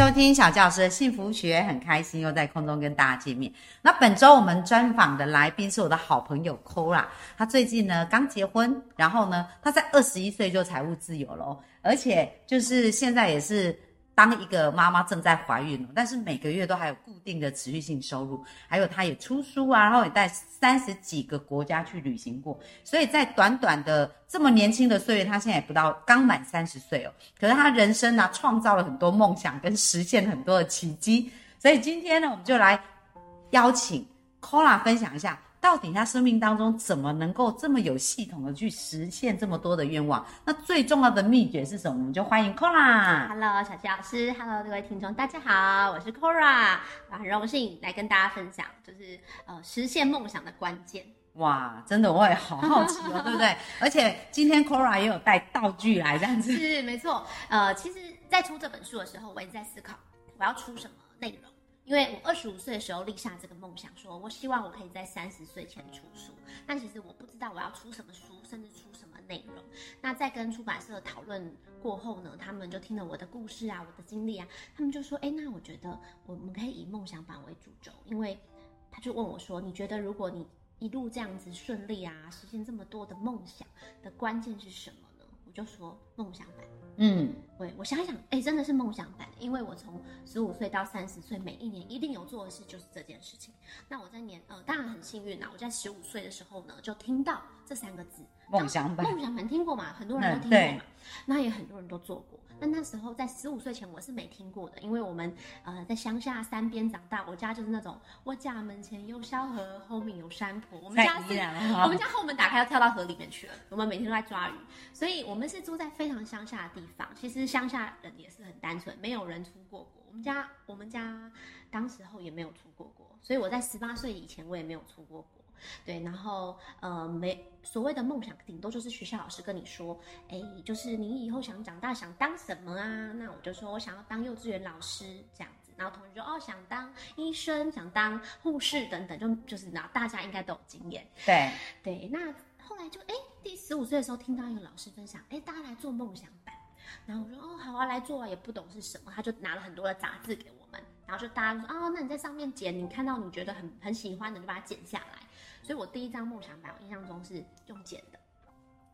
收听小教师幸福学，很开心又在空中跟大家见面。那本周我们专访的来宾是我的好朋友 Kora，他最近呢刚结婚，然后呢他在二十一岁就财务自由了，而且就是现在也是。当一个妈妈正在怀孕，但是每个月都还有固定的持续性收入，还有她也出书啊，然后也带三十几个国家去旅行过，所以在短短的这么年轻的岁月，她现在也不到刚满三十岁哦，可是她人生呢创造了很多梦想跟实现很多的奇迹，所以今天呢我们就来邀请 Kola 分享一下。到底他生命当中怎么能够这么有系统的去实现这么多的愿望？那最重要的秘诀是什么？我们就欢迎 Kora。Hello，小齐老师。Hello，各位听众，大家好，我是 Kora。很荣幸来跟大家分享，就是呃实现梦想的关键。哇，真的我也好好奇哦，对不对？而且今天 Kora 也有带道具来，这样子是没错。呃，其实，在出这本书的时候，我也在思考我要出什么内容。因为我二十五岁的时候立下这个梦想，说我希望我可以在三十岁前出书。但其实我不知道我要出什么书，甚至出什么内容。那在跟出版社讨论过后呢，他们就听了我的故事啊，我的经历啊，他们就说：“哎，那我觉得我们可以以梦想版为主轴。”因为他就问我说：“你觉得如果你一路这样子顺利啊，实现这么多的梦想的关键是什么？”我就说：“梦想版。”嗯，对，我想想，哎，真的是梦想版，因为我从十五岁到三十岁，每一年一定有做的事就是这件事情。那我在年，呃，当然很幸运啦，我在十五岁的时候呢，就听到这三个字“梦想版”。梦想版听过嘛？很多人都听过嘛？那也很多人都做过。那那时候在十五岁前，我是没听过的，因为我们呃在乡下山边长大，我家就是那种我家门前有小河，后面有山坡，我们家是，我们家后门打开要跳到河里面去了，我们每天都在抓鱼，所以我们是住在非常乡下的地方。其实乡下人也是很单纯，没有人出过国。我们家我们家当时候也没有出过国，所以我在十八岁以前我也没有出过国。对，然后呃，没所谓的梦想，顶多就是学校老师跟你说，哎，就是你以后想长大想当什么啊？那我就说我想要当幼稚园老师这样子，然后同学说哦，想当医生，想当护士等等，就就是然后大家应该都有经验。对对，那后来就哎，第十五岁的时候听到一个老师分享，哎，大家来做梦想版，然后我说哦，好啊，来做啊，也不懂是什么，他就拿了很多的杂志给我们，然后就大家说哦，那你在上面剪，你看到你觉得很很喜欢的，就把它剪下来。所以我第一张梦想版，我印象中是用剪的。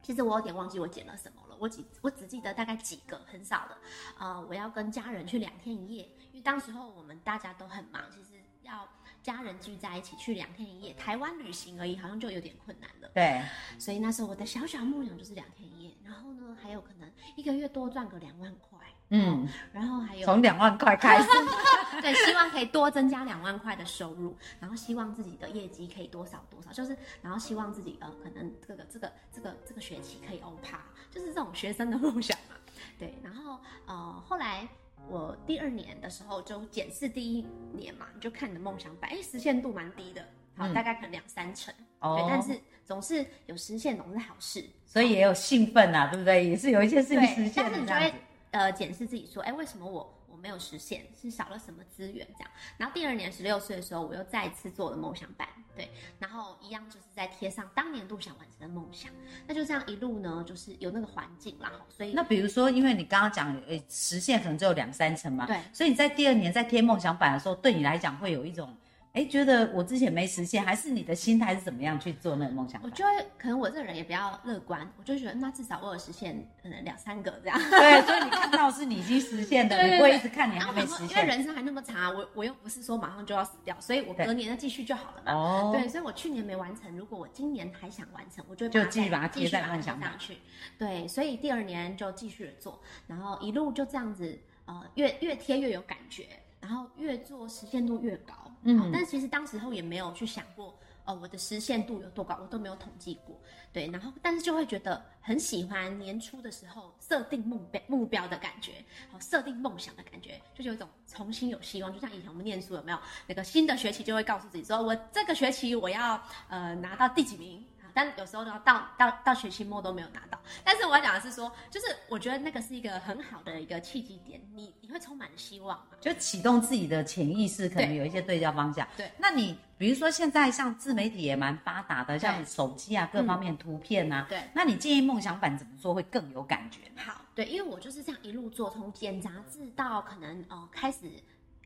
其实我有点忘记我剪了什么了，我只我只记得大概几个很少的。呃，我要跟家人去两天一夜，因为当时候我们大家都很忙，其实要家人聚在一起去两天一夜，台湾旅行而已，好像就有点困难了。对。所以那时候我的小小梦想就是两天一夜，然后呢，还有可能一个月多赚个两万块。嗯，然后还有从两万块开始，对，希望可以多增加两万块的收入，然后希望自己的业绩可以多少多少，就是，然后希望自己呃，可能这个这个这个这个学期可以欧趴，就是这种学生的梦想嘛。对，然后呃，后来我第二年的时候就检视第一年嘛，你就看你的梦想版，哎，实现度蛮低的，好，大概可能两三成，对，但是总是有实现总是好事，所以也有兴奋啊，对不对？也是有一些事情实现的这样子。呃，检视自己说，哎，为什么我我没有实现？是少了什么资源？这样。然后第二年十六岁的时候，我又再次做了梦想版，对，然后一样就是在贴上当年度想完成的梦想。那就这样一路呢，就是有那个环境啦，所以那比如说，因为你刚刚讲，呃，实现可能只有两三成嘛，对，所以你在第二年在贴梦想版的时候，对你来讲会有一种。哎，觉得我之前没实现，还是你的心态是怎么样去做那个梦想？我觉得可能我这个人也比较乐观，我就觉得那至少我有实现，可能两三个这样。对，所以你看到是你已经实现的，你不会一直看你还没实现。因为人生还那么长，我我又不是说马上就要死掉，所以我隔年再继续就好了嘛。哦。对，所以我去年没完成，如果我今年还想完成，我就就继续把它贴在梦想上去。对，所以第二年就继续做，然后一路就这样子，呃，越越贴越有感觉。然后越做实现度越高，嗯，但是其实当时候也没有去想过，哦，我的实现度有多高，我都没有统计过，对，然后但是就会觉得很喜欢年初的时候设定目标目标的感觉，好，设定梦想的感觉，就是有一种重新有希望，就像以前我们念书有没有那个新的学期就会告诉自己说，我这个学期我要呃拿到第几名。但有时候呢，到到到学期末都没有拿到。但是我要讲的是说，就是我觉得那个是一个很好的一个契机点，你你会充满希望嘛？就启动自己的潜意识，可能有一些对焦方向。对，那你比如说现在像自媒体也蛮发达的，像手机啊各方面图片啊，对，那你建议梦想版怎么做会更有感觉？好，对，因为我就是这样一路做，从剪杂志到可能呃开始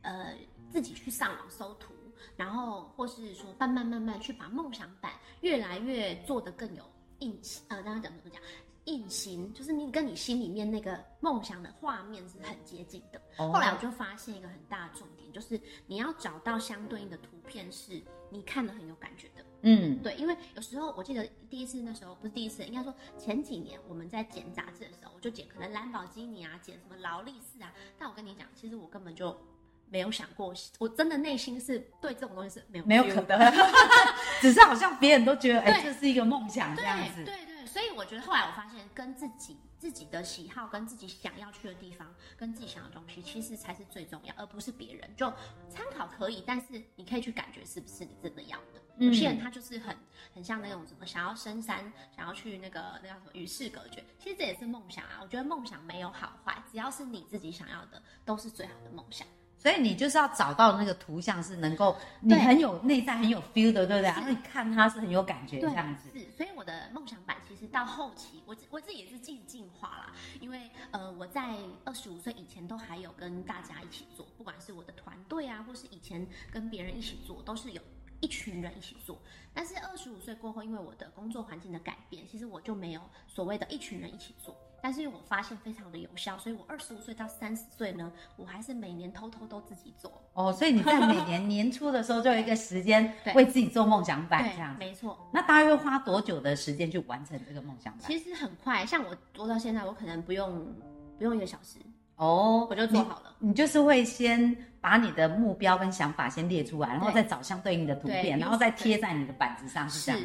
呃自己去上网搜图。然后，或是说慢慢慢慢去把梦想版越来越做得更有印，呃，刚刚讲怎么讲，印形，就是你跟你心里面那个梦想的画面是很接近的。后来我就发现一个很大的重点，就是你要找到相对应的图片，是你看了很有感觉的。嗯，对，因为有时候我记得第一次那时候不是第一次，应该说前几年我们在剪杂志的时候，我就剪可能兰博基尼啊，剪什么劳力士啊，但我跟你讲，其实我根本就。没有想过，我真的内心是对这种东西是没有没有可能，只是好像别人都觉得，哎，这是一个梦想这样子。对对，所以我觉得后来我发现，跟自己自己的喜好，跟自己想要去的地方，跟自己想要的东西，其实才是最重要，而不是别人。就参考可以，但是你可以去感觉是不是你真的要的。有些人他就是很很像那种什么想要深山，想要去那个那叫什么与世隔绝，其实这也是梦想啊。我觉得梦想没有好坏，只要是你自己想要的，都是最好的梦想。所以你就是要找到那个图像是能够你很有内在很有 feel 的，对不对？然后你看它是很有感觉这样子。是，所以我的梦想版其实到后期，我我自己也是进进化啦。因为呃，我在二十五岁以前都还有跟大家一起做，不管是我的团队啊，或是以前跟别人一起做，都是有一群人一起做。但是二十五岁过后，因为我的工作环境的改变，其实我就没有所谓的一群人一起做。但是我发现非常的有效，所以我二十五岁到三十岁呢，我还是每年偷偷都自己做哦。所以你在每年年初的时候就有一个时间 为自己做梦想版这样，没错。那大约花多久的时间去完成这个梦想版？其实很快，像我做到现在，我可能不用不用一个小时哦，我就做好了。你就是会先把你的目标跟想法先列出来，然后再找相对应的图片，然后再贴在你的板子上，是这样。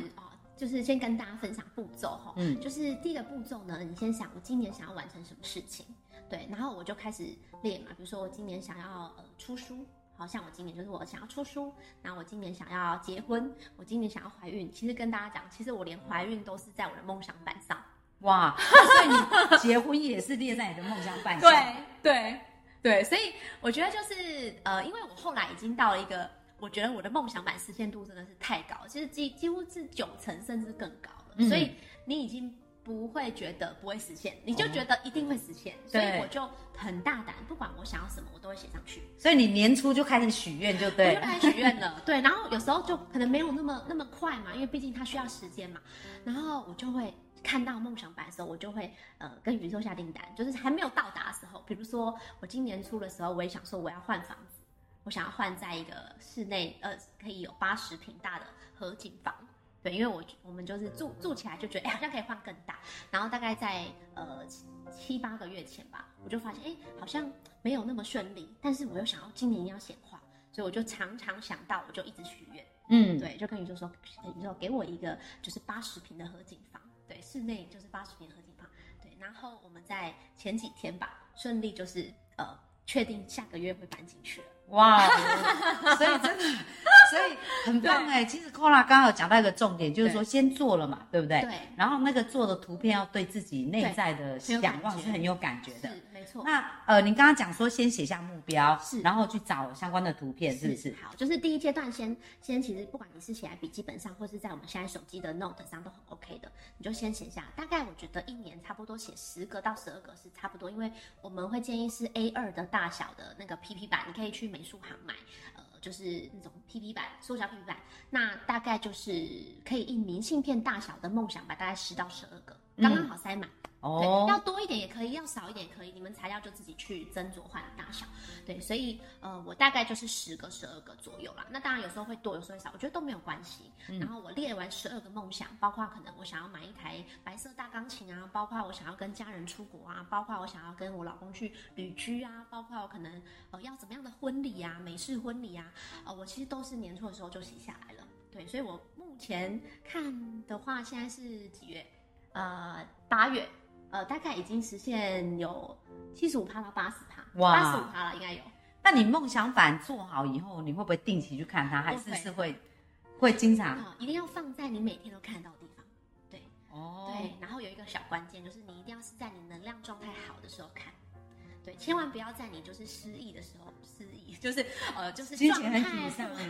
就是先跟大家分享步骤哈，嗯，就是第一个步骤呢，你先想我今年想要完成什么事情，对，然后我就开始列嘛，比如说我今年想要呃出书，好像我今年就是我想要出书，然后我今年想要结婚，我今年想要怀孕，其实跟大家讲，其实我连怀孕都是在我的梦想板上，哇，所以你结婚也是列在你的梦想板上，对对对，所以我觉得就是呃，因为我后来已经到了一个。我觉得我的梦想版实现度真的是太高，其实几几乎是九成甚至更高了。所以你已经不会觉得不会实现，你就觉得一定会实现。所以我就很大胆，不管我想要什么，我都会写上去。所以你年初就开始许愿，就对，就开始许愿了。对，然后有时候就可能没有那么那么快嘛，因为毕竟它需要时间嘛。然后我就会看到梦想版的时候，我就会呃跟宇宙下订单，就是还没有到达的时候，比如说我今年初的时候，我也想说我要换房子。我想要换在一个室内，呃，可以有八十平大的合景房，对，因为我我们就是住住起来就觉得，哎，好像可以换更大。然后大概在呃七八个月前吧，我就发现，哎，好像没有那么顺利。但是我又想要今年要显化，所以我就常常想到，我就一直许愿，嗯，对，就跟宇宙说，宇宙给我一个就是八十平的合景房，对，室内就是八十平合景房，对。然后我们在前几天吧，顺利就是呃确定下个月会搬进去了。哇，所以真的，所以很棒哎。其实 c o l a 刚刚有讲到一个重点，就是说先做了嘛，对不对？对。然后那个做的图片要对自己内在的想望是很有感觉的。是没错那呃，你刚刚讲说先写下目标，是，然后去找相关的图片，是不是？好，就是第一阶段先先，其实不管你是写在笔记本上，或是在我们现在手机的 Note 上都很 OK 的，你就先写下。大概我觉得一年差不多写十个到十二个是差不多，因为我们会建议是 A 二的大小的那个 PP 版，你可以去美术行买，呃，就是那种 PP 版，缩小 PP 版，那大概就是可以印明信片大小的梦想吧，大概十到十二个，刚刚好塞满。哦，要多一点也可以，要少一点也可以，你们材料就自己去斟酌换大小。对，所以呃，我大概就是十个、十二个左右啦。那当然有时候会多，有时候会少，我觉得都没有关系。然后我列完十二个梦想，包括可能我想要买一台白色大钢琴啊，包括我想要跟家人出国啊，包括我想要跟我老公去旅居啊，包括我可能呃要怎么样的婚礼啊，美式婚礼啊，呃，我其实都是年初的时候就写下来了。对，所以我目前看的话，现在是几月？呃，八月。呃，大概已经实现有七十五趴到八十趴，八十五趴了，应该有。那你梦想版做好以后，你会不会定期去看它，还是是会会经常？一定要放在你每天都看到的地方。对哦，对，然后有一个小关键就是你一定要是在你能量状态好的时候看，对，千万不要在你就是失意的时候失意，就是呃就是状态不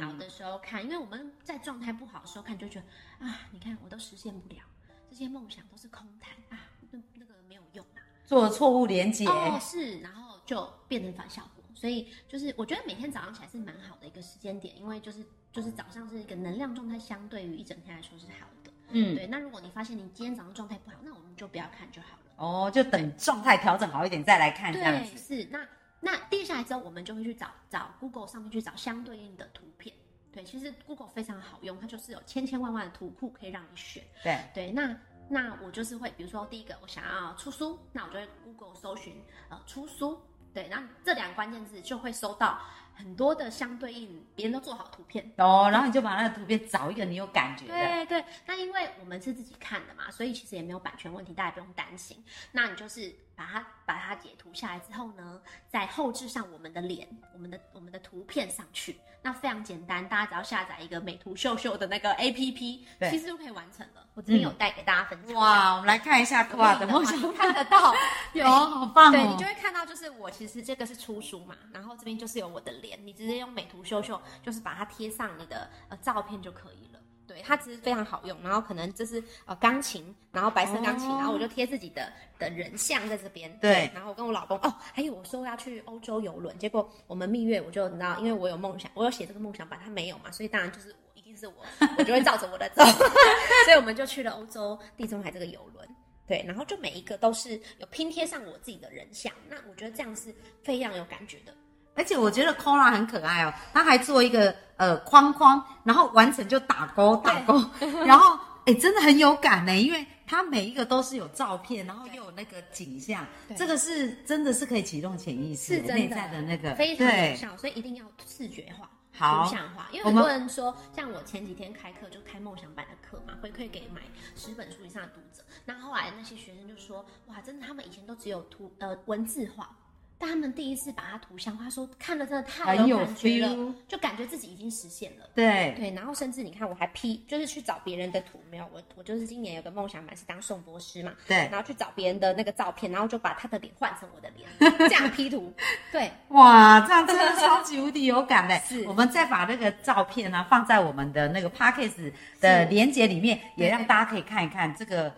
好的时候看，因为我们在状态不好的时候看就觉得啊，你看我都实现不了，这些梦想都是空谈啊，那那个没有用啊，做错误连接哦是，然后就变成反效果。所以就是我觉得每天早上起来是蛮好的一个时间点，因为就是就是早上是一个能量状态，相对于一整天来说是好的。嗯，对。那如果你发现你今天早上状态不好，那我们就不要看就好了。哦，就等状态调整好一点再来看这样子。是。那那定下来之后，我们就会去找找 Google 上面去找相对应的图片。对，其实 Google 非常好用，它就是有千千万万的图库可以让你选。对对。那那我就是会，比如说第一个我想要出书，那我就会 Google 搜寻呃出书。对，然后这两个关键字就会搜到很多的相对应，别人都做好图片哦，然后你就把那个图片找一个你有感觉的。对对，那因为我们是自己看的嘛，所以其实也没有版权问题，大家不用担心。那你就是把它把它截图下来之后呢，再后置上我们的脸，我们的我们的图片上去，那非常简单，大家只要下载一个美图秀秀的那个 A P P，其实就可以完成了。我这边有带给大家分享。哇，我们来看一下哇的梦想，看得到，有好棒哦。对你就会看到，就是我其实这个是出书嘛，然后这边就是有我的脸，你直接用美图秀秀，就是把它贴上你的呃照片就可以了。对，它其实非常好用。然后可能就是呃钢琴，然后白色钢琴，然后我就贴自己的的人像在这边。对，然后我跟我老公哦，还有我说要去欧洲游轮，结果我们蜜月我就你知道，因为我有梦想，我有写这个梦想版，他没有嘛，所以当然就是我一定。是我，我就会照着我的走，所以我们就去了欧洲地中海这个游轮，对，然后就每一个都是有拼贴上我自己的人像，那我觉得这样是非常有感觉的，而且我觉得 Cora 很可爱哦，他还做一个呃框框，然后完成就打勾打勾，然后哎真的很有感呢，因为它每一个都是有照片，然后又有那个景象，这个是真的是可以启动潜意识内在的那个非常有效，所以一定要视觉化。图像化，因为很多人说，像我前几天开课就开梦想版的课嘛，回馈给买十本书以上的读者。那后来那些学生就说，哇，真的，他们以前都只有图呃文字化。但他们第一次把它图像化，说看了真的太有感觉了，就感觉自己已经实现了。对对，然后甚至你看，我还 P，就是去找别人的图，没有我，我就是今年有个梦想版是当宋博师嘛。对，然后去找别人的那个照片，然后就把他的脸换成我的脸，这样 P 图。对，哇，这样真的超级无敌有感的。是，我们再把那个照片呢放在我们的那个 p a c k a g e 的连接里面，也让大家可以看一看这个。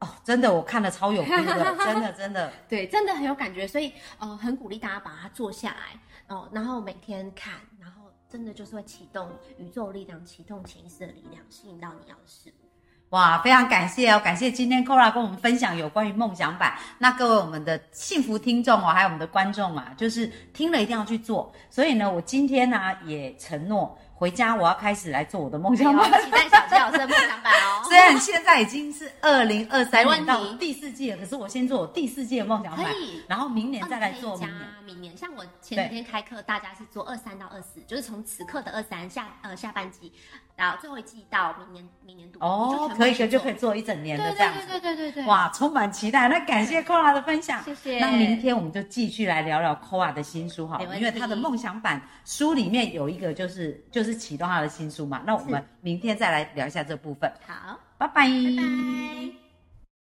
哦，真的，我看了超有感的，真的，真的，对，真的很有感觉，所以呃，很鼓励大家把它做下来哦，然后每天看，然后真的就是会启动宇宙力量，启动潜意识的力量，吸引到你要的事物。哇，非常感谢哦，感谢今天 Kora 跟我们分享有关于梦想版。那各位我们的幸福听众哦，还有我们的观众啊，就是听了一定要去做。所以呢，我今天呢也承诺。回家我要开始来做我的梦想版，期待小谢老师的梦想版哦。虽然现在已经是二零二三年到第四季了，可是我先做我第四季的梦想版，然后明年再来做明年。明年像我前几天开课，大家是做二三到二四，就是从此刻的二三下呃下半季，然后最后一季到明年明年度哦，可以可以就可以做一整年的这样子。对对对对对对。哇，充满期待。那感谢 Kora 的分享，谢谢。那明天我们就继续来聊聊 Kora 的新书哈，因为他的梦想版书里面有一个就是就是就是启动他的新。书嘛，那我们明天再来聊一下这部分。好，拜拜。拜拜。